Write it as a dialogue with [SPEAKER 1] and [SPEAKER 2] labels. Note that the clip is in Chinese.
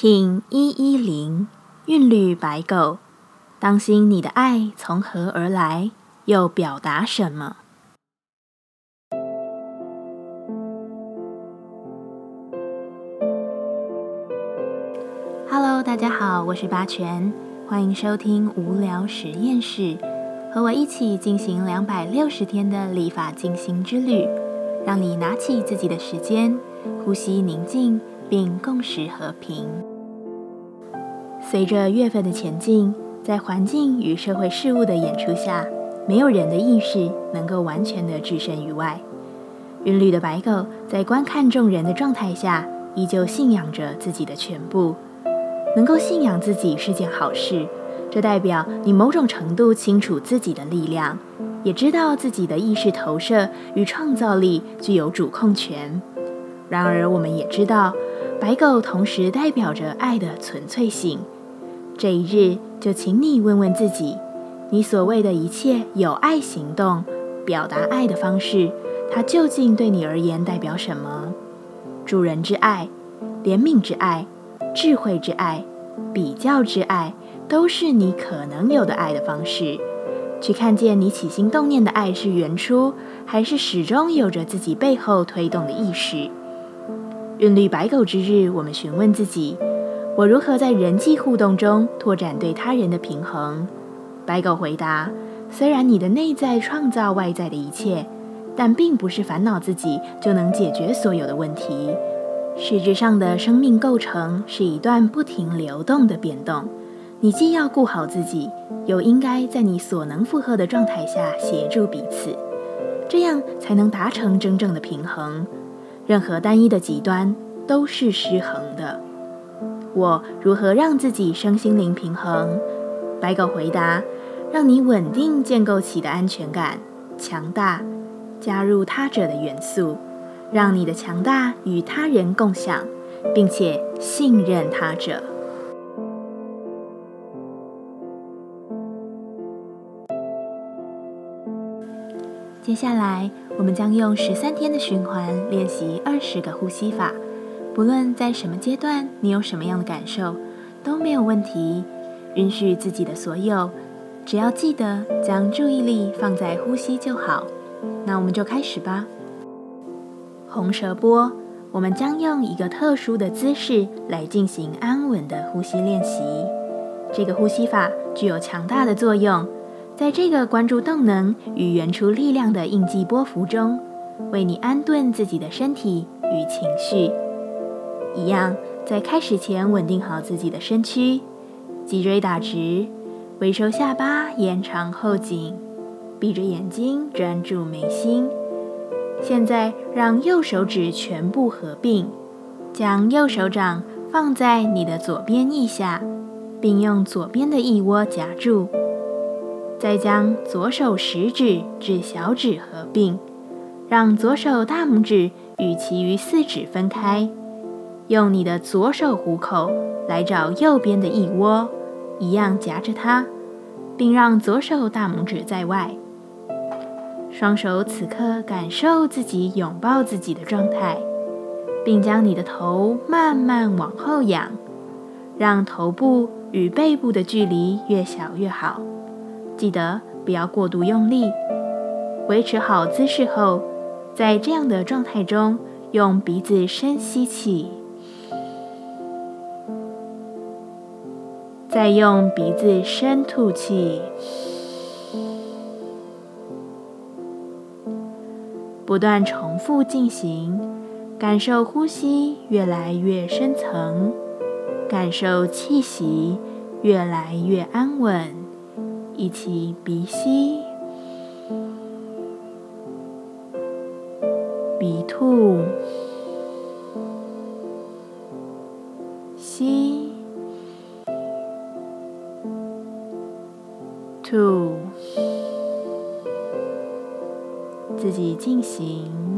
[SPEAKER 1] 听一一零韵律白狗，当心你的爱从何而来，又表达什么？Hello，大家好，我是八全，欢迎收听无聊实验室，和我一起进行两百六十天的立法进行之旅，让你拿起自己的时间，呼吸宁静。并共识和平。随着月份的前进，在环境与社会事物的演出下，没有人的意识能够完全的置身于外。韵律的白狗在观看众人的状态下，依旧信仰着自己的全部。能够信仰自己是件好事，这代表你某种程度清楚自己的力量，也知道自己的意识投射与创造力具有主控权。然而，我们也知道。白狗同时代表着爱的纯粹性。这一日，就请你问问自己：你所谓的一切有爱行动、表达爱的方式，它究竟对你而言代表什么？助人之爱、怜悯之爱、智慧之爱、比较之爱，都是你可能有的爱的方式。去看见你起心动念的爱是原初，还是始终有着自己背后推动的意识？韵律白狗之日，我们询问自己：我如何在人际互动中拓展对他人的平衡？白狗回答：虽然你的内在创造外在的一切，但并不是烦恼自己就能解决所有的问题。实质上的生命构成是一段不停流动的变动。你既要顾好自己，又应该在你所能负荷的状态下协助彼此，这样才能达成真正的平衡。任何单一的极端都是失衡的。我如何让自己身心灵平衡？白狗回答：让你稳定建构起的安全感强大，加入他者的元素，让你的强大与他人共享，并且信任他者。接下来。我们将用十三天的循环练习二十个呼吸法，不论在什么阶段，你有什么样的感受都没有问题。允许自己的所有，只要记得将注意力放在呼吸就好。那我们就开始吧。红舌波，我们将用一个特殊的姿势来进行安稳的呼吸练习。这个呼吸法具有强大的作用。在这个关注动能与原初力量的印记波幅中，为你安顿自己的身体与情绪。一样，在开始前稳定好自己的身躯，脊椎打直，微收下巴，延长后颈，闭着眼睛专注眉心。现在，让右手指全部合并，将右手掌放在你的左边腋下，并用左边的腋窝夹住。再将左手食指至小指合并，让左手大拇指与其余四指分开。用你的左手虎口来找右边的腋窝，一样夹着它，并让左手大拇指在外。双手此刻感受自己拥抱自己的状态，并将你的头慢慢往后仰，让头部与背部的距离越小越好。记得不要过度用力，维持好姿势后，在这样的状态中，用鼻子深吸气，再用鼻子深吐气，不断重复进行，感受呼吸越来越深层，感受气息越来越安稳。一起鼻吸，鼻吐，吸，吐，自己进行。